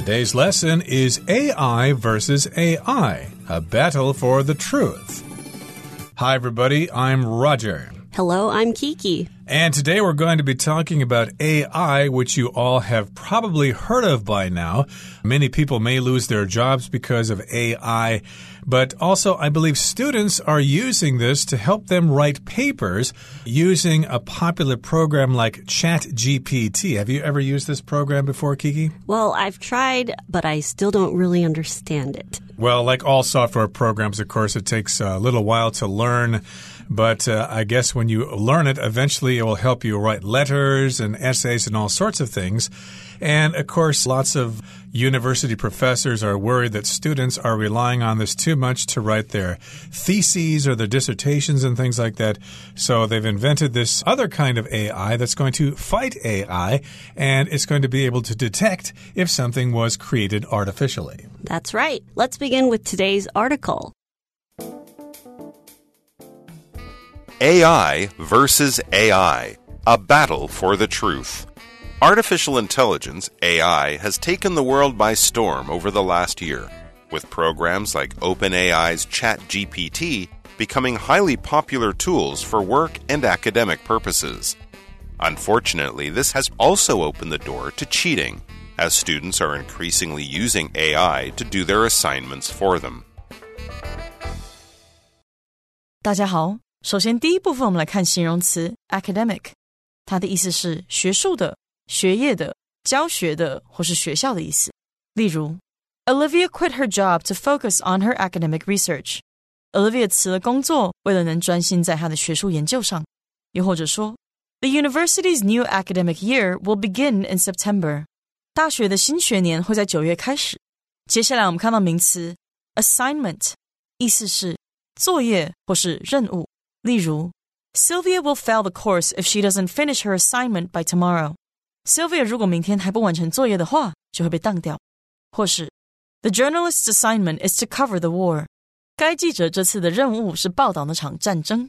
Today's lesson is AI versus AI, a battle for the truth. Hi, everybody, I'm Roger. Hello, I'm Kiki. And today we're going to be talking about AI, which you all have probably heard of by now. Many people may lose their jobs because of AI, but also I believe students are using this to help them write papers using a popular program like ChatGPT. Have you ever used this program before, Kiki? Well, I've tried, but I still don't really understand it. Well, like all software programs, of course, it takes a little while to learn. But uh, I guess when you learn it, eventually it will help you write letters and essays and all sorts of things. And of course, lots of university professors are worried that students are relying on this too much to write their theses or their dissertations and things like that. So they've invented this other kind of AI that's going to fight AI and it's going to be able to detect if something was created artificially. That's right. Let's begin with today's article. AI versus AI, a battle for the truth. Artificial intelligence, AI, has taken the world by storm over the last year, with programs like OpenAI's ChatGPT becoming highly popular tools for work and academic purposes. Unfortunately, this has also opened the door to cheating, as students are increasingly using AI to do their assignments for them. 大家好， 首先，第一部分我们来看形容词 academic，它的意思是学术的、学业的、教学的或是学校的意思。例如，Olivia quit her job to focus on her academic research。Olivia 辞了工作，为了能专心在她的学术研究上。又或者说，The university's new academic year will begin in September。大学的新学年会在九月开始。接下来我们看到名词 assignment，意思是作业或是任务。 例如，Sylvia will fail the course if she doesn't finish her assignment by tomorrow。Sylvia 如果明天还不完成作业的话，就会被当掉。或是，The journalist's assignment is to cover the war。该记者这次的任务是报道那场战争。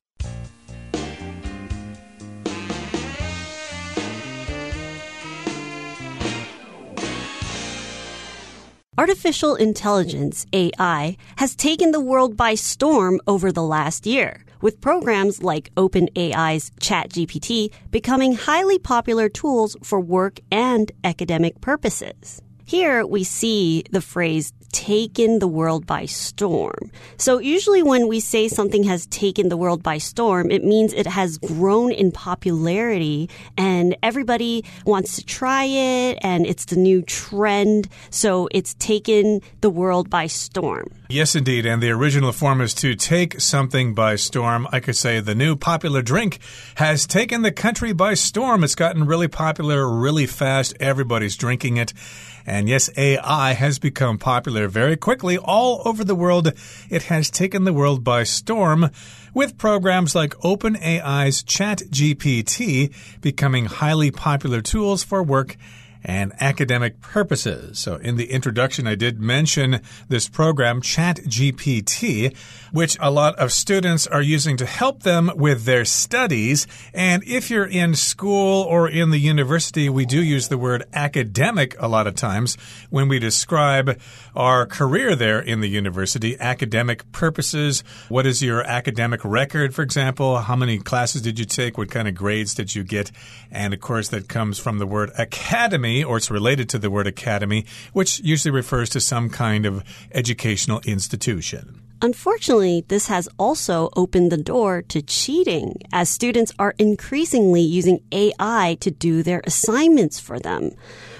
Artificial intelligence, AI, has taken the world by storm over the last year with programs like OpenAI's ChatGPT becoming highly popular tools for work and academic purposes. Here we see the phrase taken the world by storm. So usually when we say something has taken the world by storm, it means it has grown in popularity and everybody wants to try it and it's the new trend. So it's taken the world by storm. Yes, indeed. And the original form is to take something by storm. I could say the new popular drink has taken the country by storm. It's gotten really popular really fast. Everybody's drinking it. And yes, AI has become popular very quickly all over the world. It has taken the world by storm with programs like OpenAI's ChatGPT becoming highly popular tools for work and academic purposes. So, in the introduction, I did mention this program, ChatGPT, which a lot of students are using to help them with their studies. And if you're in school or in the university, we do use the word academic a lot of times when we describe our career there in the university, academic purposes. What is your academic record, for example? How many classes did you take? What kind of grades did you get? And of course, that comes from the word academy academy, or it's related to the word academy, which usually refers to some kind of educational institution. Unfortunately, this has also opened the door to cheating as students are increasingly using AI to do their assignments for them.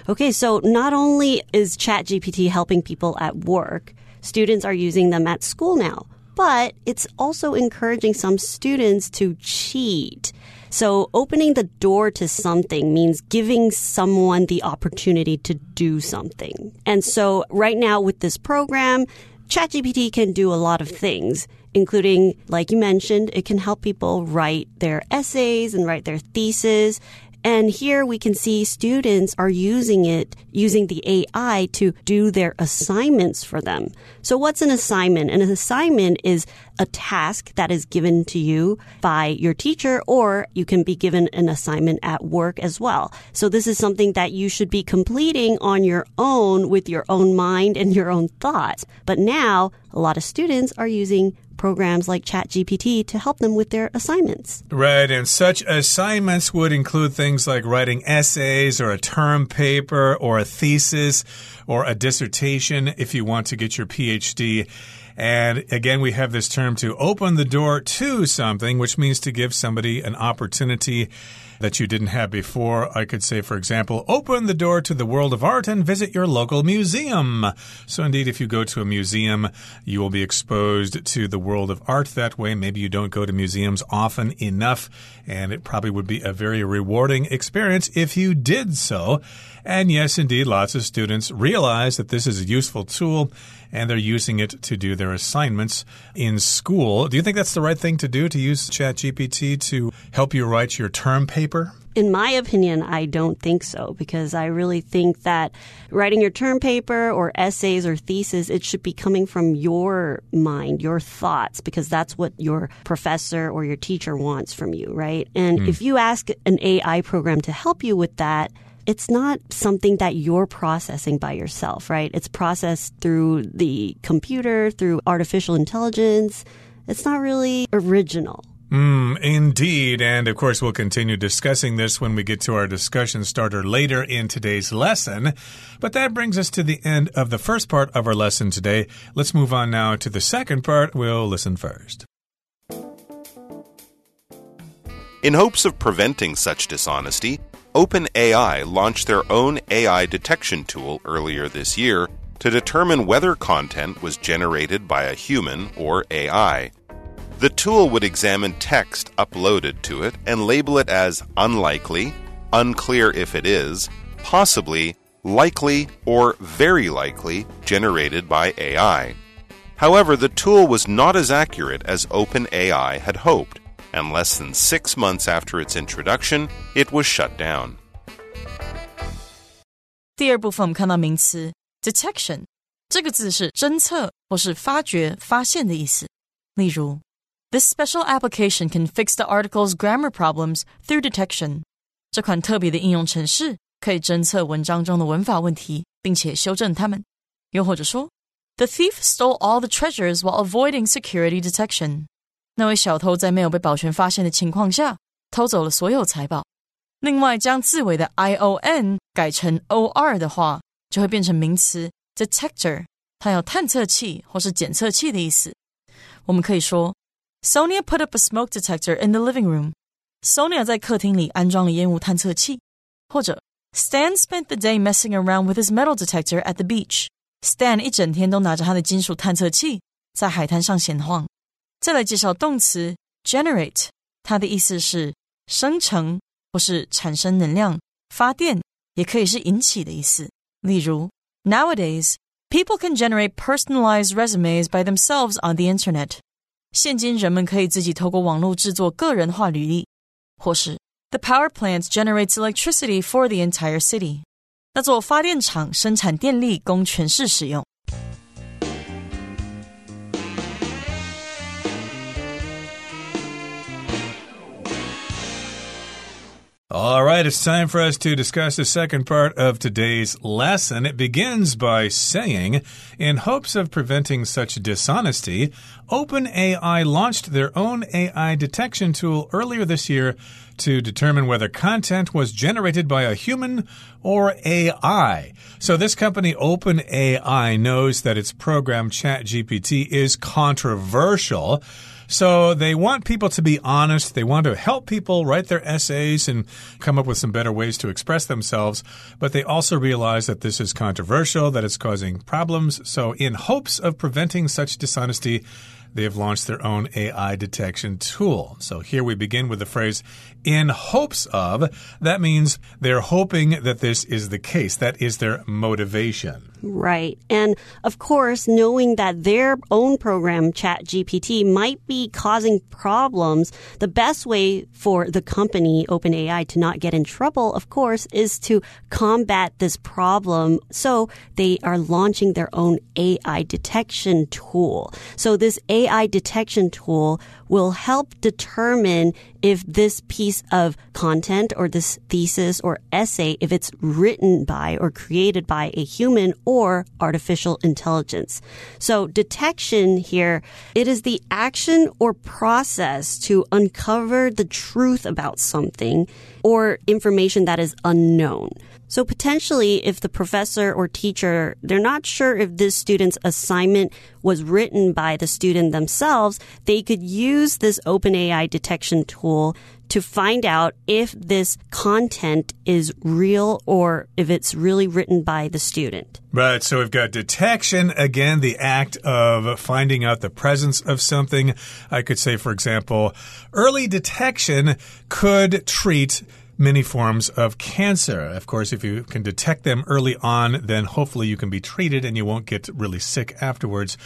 Okay, so not only is ChatGPT helping people at work, students are using them at school now, but it's also encouraging some students to cheat. So opening the door to something means giving someone the opportunity to do something. And so right now with this program, ChatGPT can do a lot of things, including, like you mentioned, it can help people write their essays and write their thesis. And here we can see students are using it, using the AI to do their assignments for them. So what's an assignment? An assignment is a task that is given to you by your teacher, or you can be given an assignment at work as well. So this is something that you should be completing on your own with your own mind and your own thoughts. But now a lot of students are using programs like ChatGPT to help them with their assignments. Right, and such assignments would include things like writing essays or a term paper or a thesis or a dissertation if you want to get your PhD. And again, we have this term to open the door to something, which means to give somebody an opportunity that you didn't have before. I could say, for example, open the door to the world of art and visit your local museum. So, indeed, if you go to a museum, you will be exposed to the world of art that way. Maybe you don't go to museums often enough, and it probably would be a very rewarding experience if you did so. And yes, indeed, lots of students realize that this is a useful tool and they're using it to do their assignments in school. Do you think that's the right thing to do to use ChatGPT to help you write your term paper? In my opinion, I don't think so because I really think that writing your term paper or essays or thesis, it should be coming from your mind, your thoughts, because that's what your professor or your teacher wants from you, right? And mm. if you ask an AI program to help you with that, it's not something that you're processing by yourself, right? It's processed through the computer, through artificial intelligence. It's not really original. Mm, indeed. And of course, we'll continue discussing this when we get to our discussion starter later in today's lesson. But that brings us to the end of the first part of our lesson today. Let's move on now to the second part. We'll listen first. In hopes of preventing such dishonesty, OpenAI launched their own AI detection tool earlier this year to determine whether content was generated by a human or AI. The tool would examine text uploaded to it and label it as unlikely, unclear if it is, possibly, likely, or very likely generated by AI. However, the tool was not as accurate as OpenAI had hoped and less than six months after its introduction, it was shut down. 第二部分我们看到名词 detection 这个字是侦测或是发掘、发现的意思。例如，This special application can fix the article's grammar problems through detection。这款特别的应用程式可以侦测文章中的文法问题，并且修正它们。又或者说，The thief stole all the treasures while avoiding security detection。 那位小偷在没有被保全发现的情况下，偷走了所有财宝。另外，将字尾的 i o n 改成 o r 的话，就会变成名词 detector，它有探测器或是检测器的意思。我们可以说，Sonia put up a smoke detector in the living room。Sonia 在客厅里安装了烟雾探测器。或者，Stan spent the day messing around with his metal detector at the beach。Stan 一整天都拿着他的金属探测器在海滩上闲晃。再来介绍动词 generate，它的意思是生成或是产生能量、发电，也可以是引起的意思。例如，Nowadays people can generate personalized resumes by themselves on the internet。现今人们可以自己透过网络制作个人化履历，或是 The power plant generates electricity for the entire city。那座发电厂生产电力供全市使用。 All right, it's time for us to discuss the second part of today's lesson. It begins by saying, in hopes of preventing such dishonesty, OpenAI launched their own AI detection tool earlier this year to determine whether content was generated by a human or AI. So this company, OpenAI, knows that its program ChatGPT is controversial. So they want people to be honest. They want to help people write their essays and come up with some better ways to express themselves. But they also realize that this is controversial, that it's causing problems. So, in hopes of preventing such dishonesty, they have launched their own AI detection tool. So here we begin with the phrase in hopes of. That means they're hoping that this is the case. That is their motivation. Right. And of course, knowing that their own program, ChatGPT, might be causing problems, the best way for the company, OpenAI, to not get in trouble, of course, is to combat this problem. So they are launching their own AI detection tool. So this AI detection tool will help determine if this piece of content or this thesis or essay, if it's written by or created by a human or artificial intelligence. So detection here, it is the action or process to uncover the truth about something or information that is unknown. So potentially, if the professor or teacher, they're not sure if this student's assignment was written by the student themselves, they could use this OpenAI detection tool to find out if this content is real or if it's really written by the student. Right. So we've got detection. Again, the act of finding out the presence of something. I could say, for example, early detection could treat many forms of cancer. Of course, if you can detect them early on, then hopefully you can be treated and you won't get really sick afterwards.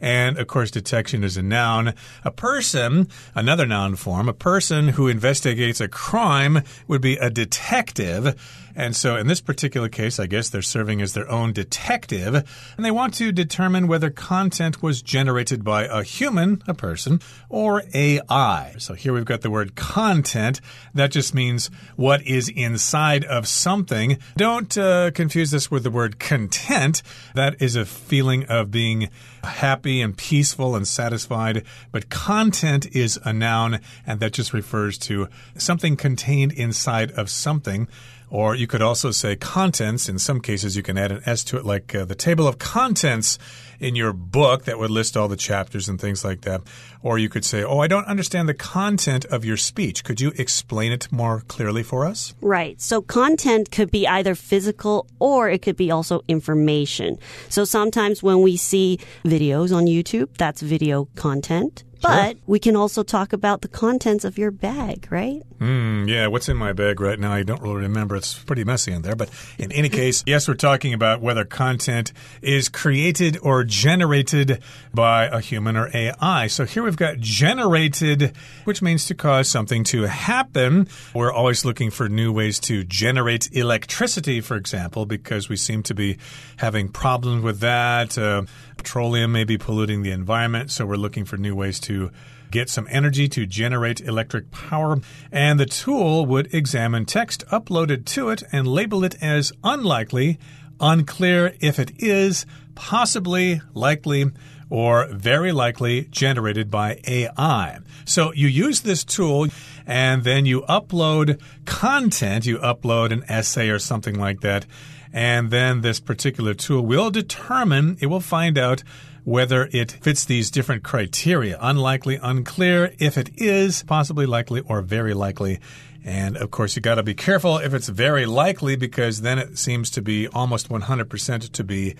And of course, detection is a noun. A person, another noun form, a person who investigates a crime would be a detective. And so in this particular case, I guess they're serving as their own detective, and they want to determine whether content was generated by a human, a person, or AI. So here we've got the word content. That just means what is inside of something. Don't uh, confuse this with the word content. That is a feeling of being happy and peaceful and satisfied. But content is a noun, and that just refers to something contained inside of something. Or you could also say contents. In some cases, you can add an S to it, like uh, the table of contents in your book that would list all the chapters and things like that. Or you could say, Oh, I don't understand the content of your speech. Could you explain it more clearly for us? Right. So content could be either physical or it could be also information. So sometimes when we see videos on YouTube, that's video content. But we can also talk about the contents of your bag, right? Mm, yeah, what's in my bag right now? I don't really remember. It's pretty messy in there. But in any case, yes, we're talking about whether content is created or generated by a human or AI. So here we've got generated, which means to cause something to happen. We're always looking for new ways to generate electricity, for example, because we seem to be having problems with that. Uh, petroleum may be polluting the environment, so we're looking for new ways to get some energy to generate electric power. And the tool would examine text uploaded to it and label it as unlikely, unclear if it is, possibly, likely, or very likely generated by AI. So you use this tool and then you upload content, you upload an essay or something like that. And then this particular tool will determine, it will find out whether it fits these different criteria. Unlikely, unclear. If it is, possibly likely or very likely. And of course, you got to be careful if it's very likely because then it seems to be almost 100% to be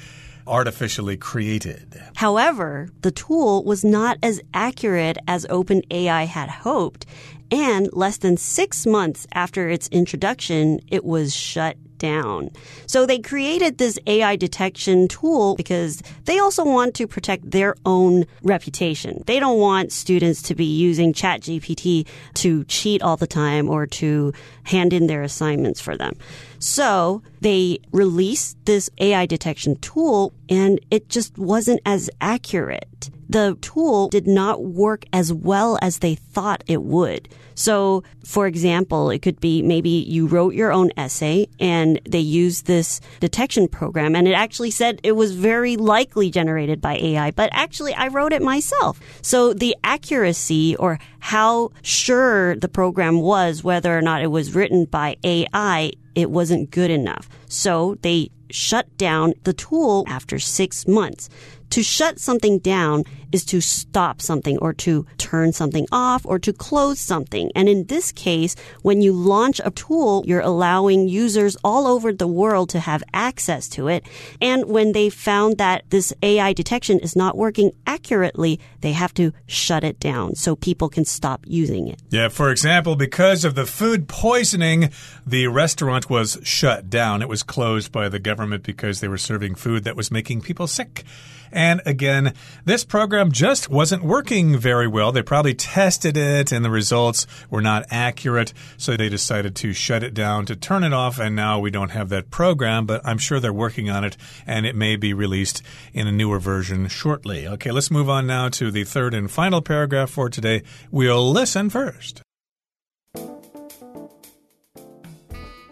artificially created. However, the tool was not as accurate as OpenAI had hoped. And less than six months after its introduction, it was shut down. So they created this AI detection tool because they also want to protect their own reputation. They don't want students to be using ChatGPT to cheat all the time or to hand in their assignments for them. So they released this AI detection tool and it just wasn't as accurate. The tool did not work as well as they thought it would. So, for example, it could be maybe you wrote your own essay and they used this detection program and it actually said it was very likely generated by AI, but actually I wrote it myself. So the accuracy or how sure the program was whether or not it was written by AI, it wasn't good enough. So they shut down the tool after six months. To shut something down is to stop something or to turn something off or to close something. And in this case, when you launch a tool, you're allowing users all over the world to have access to it. And when they found that this AI detection is not working accurately, they have to shut it down so people can stop using it. Yeah, for example, because of the food poisoning, the restaurant was shut down. It was closed by the government because they were serving food that was making people sick. And again, this program just wasn't working very well. They probably tested it and the results were not accurate. So they decided to shut it down, to turn it off. And now we don't have that program, but I'm sure they're working on it and it may be released in a newer version shortly. Okay, let's move on now to the third and final paragraph for today. We'll listen first.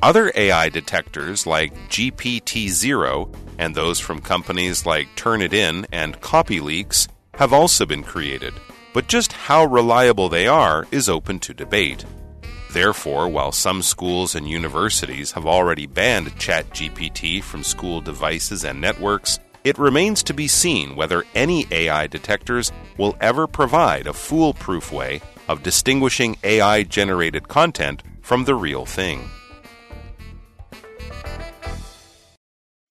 Other AI detectors like GPTZero and those from companies like Turnitin and CopyLeaks have also been created, but just how reliable they are is open to debate. Therefore, while some schools and universities have already banned ChatGPT from school devices and networks, it remains to be seen whether any AI detectors will ever provide a foolproof way of distinguishing AI generated content from the real thing.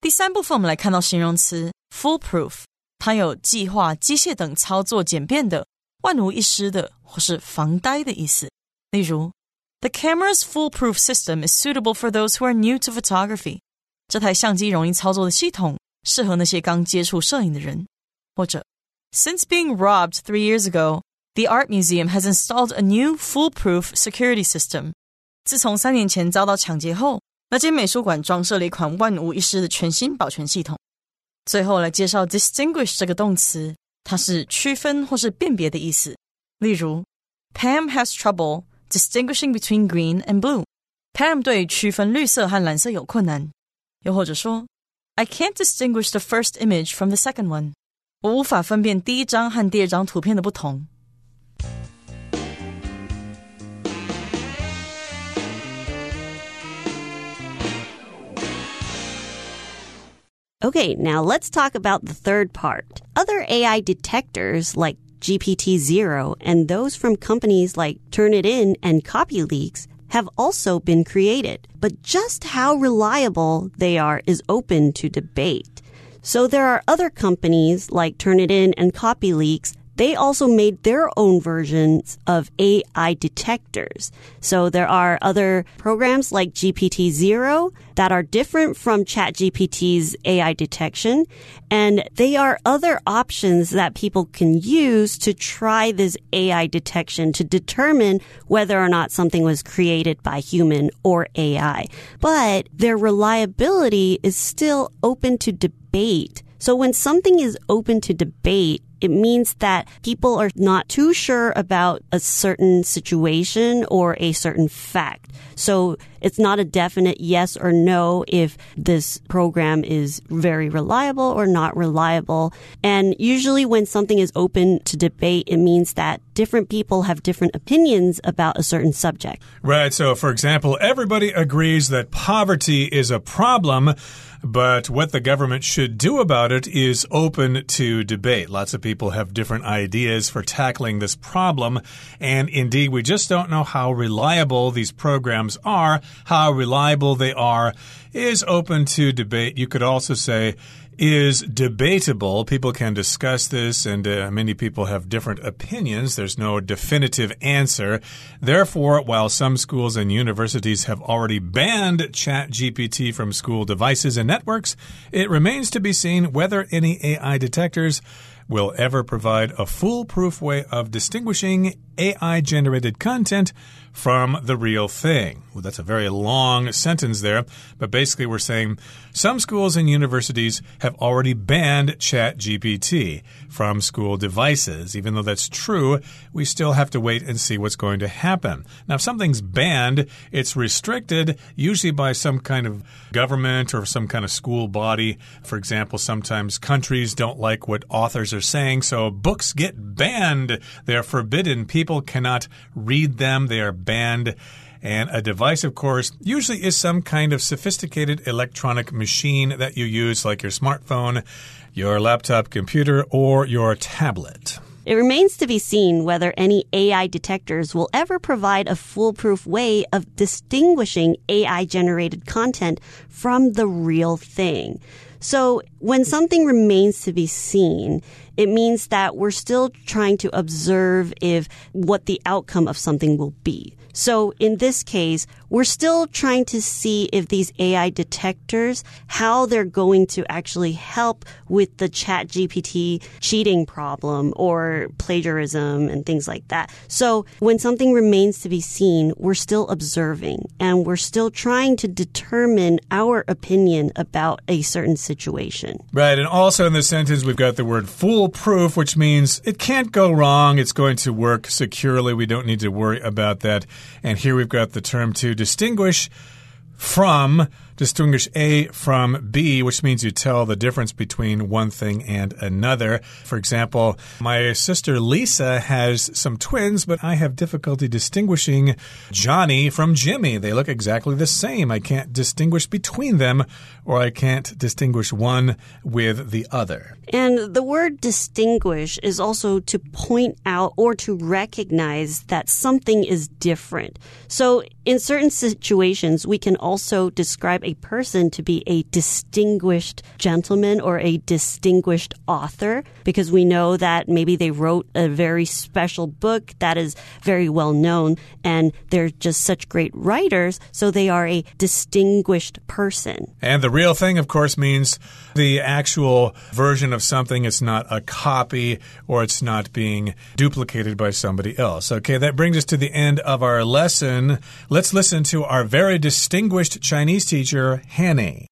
第三部分，我们来看到形容词 foolproof，它有计划、机械等操作简便的、万无一失的或是防呆的意思。例如，The camera's foolproof system is suitable for those who are new to photography。这台相机容易操作的系统适合那些刚接触摄影的人。或者，Since being robbed three years ago, the art museum has installed a new foolproof security system。自从三年前遭到抢劫后， 那间美术馆装设了一款万无一失的全新保全系统。最后来介绍 distinguish 这个动词，它是区分或是辨别的意思。例如，Pam has trouble distinguishing between green and blue。Pam 对区分绿色和蓝色有困难。又或者说，I can't distinguish the first image from the second one。我无法分辨第一张和第二张图片的不同。 Okay, now let's talk about the third part. Other AI detectors like GPTZero and those from companies like Turnitin and CopyLeaks have also been created, but just how reliable they are is open to debate. So there are other companies like Turnitin and CopyLeaks they also made their own versions of AI detectors. So there are other programs like GPTZero that are different from ChatGPT's AI detection. And they are other options that people can use to try this AI detection to determine whether or not something was created by human or AI. But their reliability is still open to debate. So when something is open to debate, it means that people are not too sure about a certain situation or a certain fact. So it's not a definite yes or no if this program is very reliable or not reliable. And usually when something is open to debate, it means that different people have different opinions about a certain subject. Right. So, for example, everybody agrees that poverty is a problem. But what the government should do about it is open to debate. Lots of people have different ideas for tackling this problem. And indeed, we just don't know how reliable these programs are. How reliable they are is open to debate. You could also say, is debatable. People can discuss this, and uh, many people have different opinions. There's no definitive answer. Therefore, while some schools and universities have already banned ChatGPT from school devices and networks, it remains to be seen whether any AI detectors will ever provide a foolproof way of distinguishing AI generated content from the real thing. Well, that's a very long sentence there, but basically we're saying some schools and universities have already banned ChatGPT from school devices. Even though that's true, we still have to wait and see what's going to happen. Now, if something's banned, it's restricted, usually by some kind of government or some kind of school body. For example, sometimes countries don't like what authors are saying, so books get banned. They're forbidden. People cannot read them. They are banned. And a device, of course, usually is some kind of sophisticated electronic machine that you use, like your smartphone, your laptop computer, or your tablet. It remains to be seen whether any AI detectors will ever provide a foolproof way of distinguishing AI generated content from the real thing. So when something remains to be seen, it means that we're still trying to observe if what the outcome of something will be. So in this case, we're still trying to see if these AI detectors, how they're going to actually help with the chat GPT cheating problem or plagiarism and things like that. So when something remains to be seen, we're still observing and we're still trying to determine our opinion about a certain situation. Right. And also in this sentence, we've got the word foolproof, which means it can't go wrong. It's going to work securely. We don't need to worry about that. And here we've got the term to distinguish from distinguish A from B, which means you tell the difference between one thing and another. For example, my sister Lisa has some twins, but I have difficulty distinguishing Johnny from Jimmy. They look exactly the same. I can't distinguish between them, or I can't distinguish one with the other. And the word distinguish is also to point out or to recognize that something is different. So in certain situations, we can also describe a person to be a distinguished gentleman or a distinguished author because we know that maybe they wrote a very special book that is very well known and they're just such great writers. So they are a distinguished person. And the real thing, of course, means the actual version of something. It's not a copy or it's not being duplicated by somebody else. Okay, that brings us to the end of our lesson. Let's listen to our very distinguished Chinese teacher, Hanny.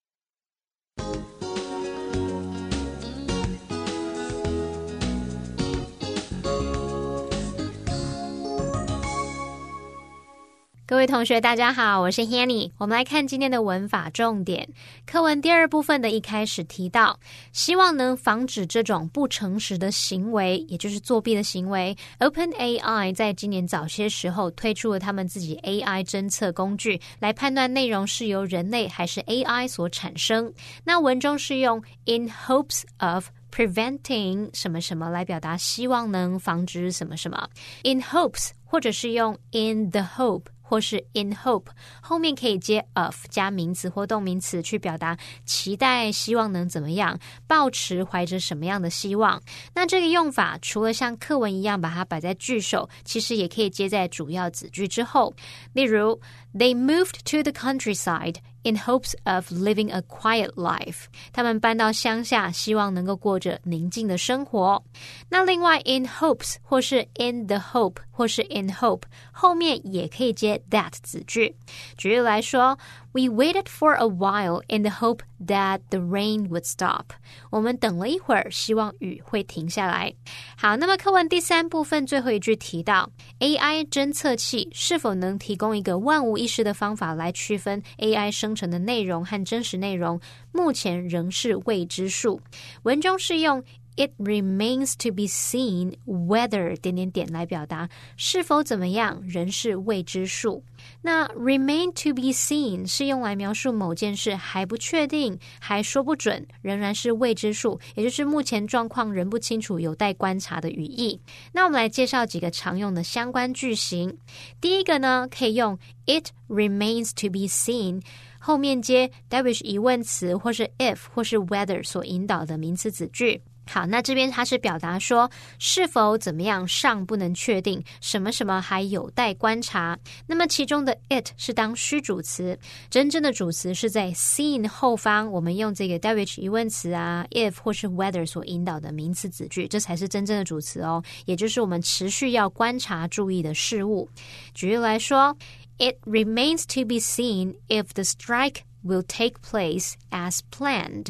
各位同学，大家好，我是 Hanny。我们来看今天的文法重点。课文第二部分的一开始提到，希望能防止这种不诚实的行为，也就是作弊的行为。OpenAI 在今年早些时候推出了他们自己 AI 侦测工具，来判断内容是由人类还是 AI 所产生。那文中是用 in hopes of。preventing 什么什么来表达希望能防止什么什么，in hopes 或者是用 in the hope。或是 in hope 后面可以接 of 加名词或动名词去表达期待、希望能怎么样，抱持怀着什么样的希望。那这个用法除了像课文一样把它摆在句首，其实也可以接在主要子句之后。例如，They moved to the countryside。In hopes of living a quiet life，他们搬到乡下，希望能够过着宁静的生活。那另外，in hopes 或是 in the hope 或是 in hope 后面也可以接 that 子句。举例来说。We waited for a while in the hope that the rain would stop. 我们等了一会儿，希望雨会停下来。好，那么课文第三部分最后一句提到，AI 侦测器是否能提供一个万无一失的方法来区分 AI 生成的内容和真实内容，目前仍是未知数。文中是用。It remains to be seen whether 点点点来表达是否怎么样，仍是未知数。那 remain to be seen 是用来描述某件事还不确定，还说不准，仍然是未知数，也就是目前状况仍不清楚，有待观察的语义。那我们来介绍几个常用的相关句型。第一个呢，可以用 It remains to be seen，后面接 which 疑问词或是 if 或是 whether 所引导的名词子句。好，那这边它是表达说是否怎么样尚不能确定，什么什么还有待观察。那么其中的 it 是当虚主词，真正的主词是在 seen 后方，我们用这个 which 疑问词啊，if 或是 whether 所引导的名词子句，这才是真正的主词哦，也就是我们持续要观察、注意的事物。举例来说，It remains to be seen if the strike will take place as planned。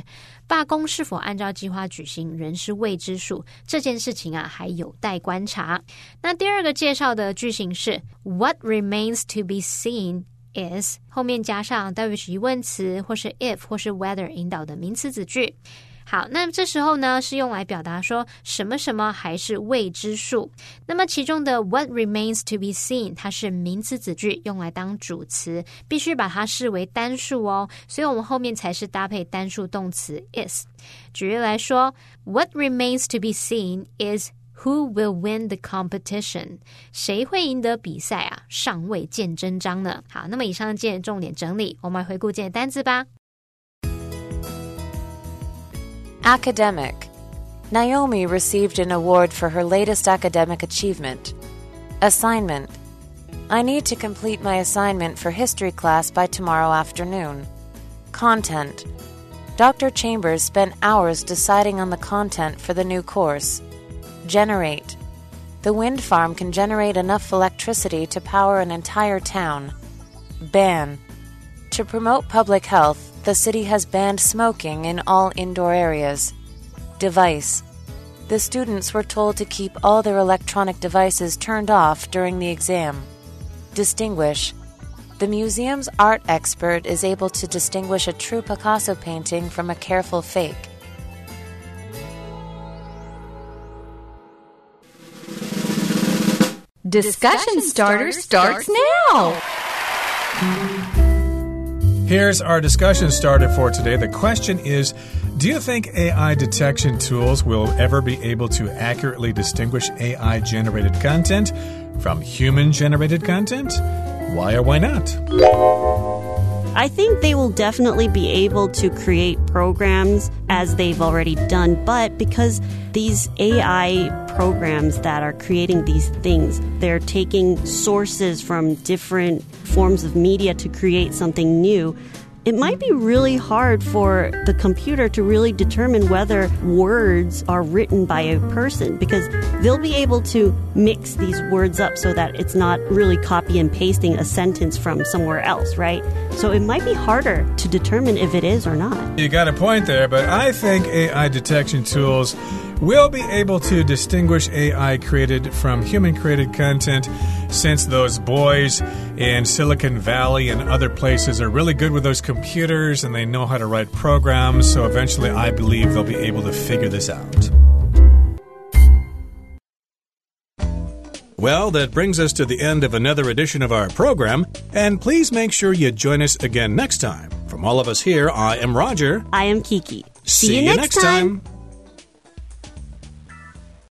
罢工是否按照计划举行仍是未知数，这件事情啊还有待观察。那第二个介绍的句型是 What remains to be seen is 后面加上 w 是疑问词或是 if 或是 whether 引导的名词子句。好，那这时候呢是用来表达说什么什么还是未知数。那么其中的 what remains to be seen，它是名词子句，用来当主词，必须把它视为单数哦。所以我们后面才是搭配单数动词 is。举例来说，what remains to be seen is who will win the competition？谁会赢得比赛啊？尚未见真章呢。好，那么以上见重点整理，我们回顾今天的单字吧。Academic. Naomi received an award for her latest academic achievement. Assignment. I need to complete my assignment for history class by tomorrow afternoon. Content. Dr. Chambers spent hours deciding on the content for the new course. Generate. The wind farm can generate enough electricity to power an entire town. Ban. To promote public health, the city has banned smoking in all indoor areas. Device. The students were told to keep all their electronic devices turned off during the exam. Distinguish. The museum's art expert is able to distinguish a true Picasso painting from a careful fake. Discussion starter starts now. Here's our discussion started for today. The question is Do you think AI detection tools will ever be able to accurately distinguish AI generated content from human generated content? Why or why not? I think they will definitely be able to create programs as they've already done, but because these AI programs that are creating these things, they're taking sources from different forms of media to create something new. It might be really hard for the computer to really determine whether words are written by a person because they'll be able to mix these words up so that it's not really copy and pasting a sentence from somewhere else, right? So it might be harder to determine if it is or not. You got a point there, but I think AI detection tools will be able to distinguish AI created from human created content since those boys in Silicon Valley and other places are really good with those computers and they know how to write programs. So eventually, I believe they'll be able to figure this out. Well, that brings us to the end of another edition of our program, and please make sure you join us again next time. From all of us here, I am Roger. I am Kiki. See, you next time.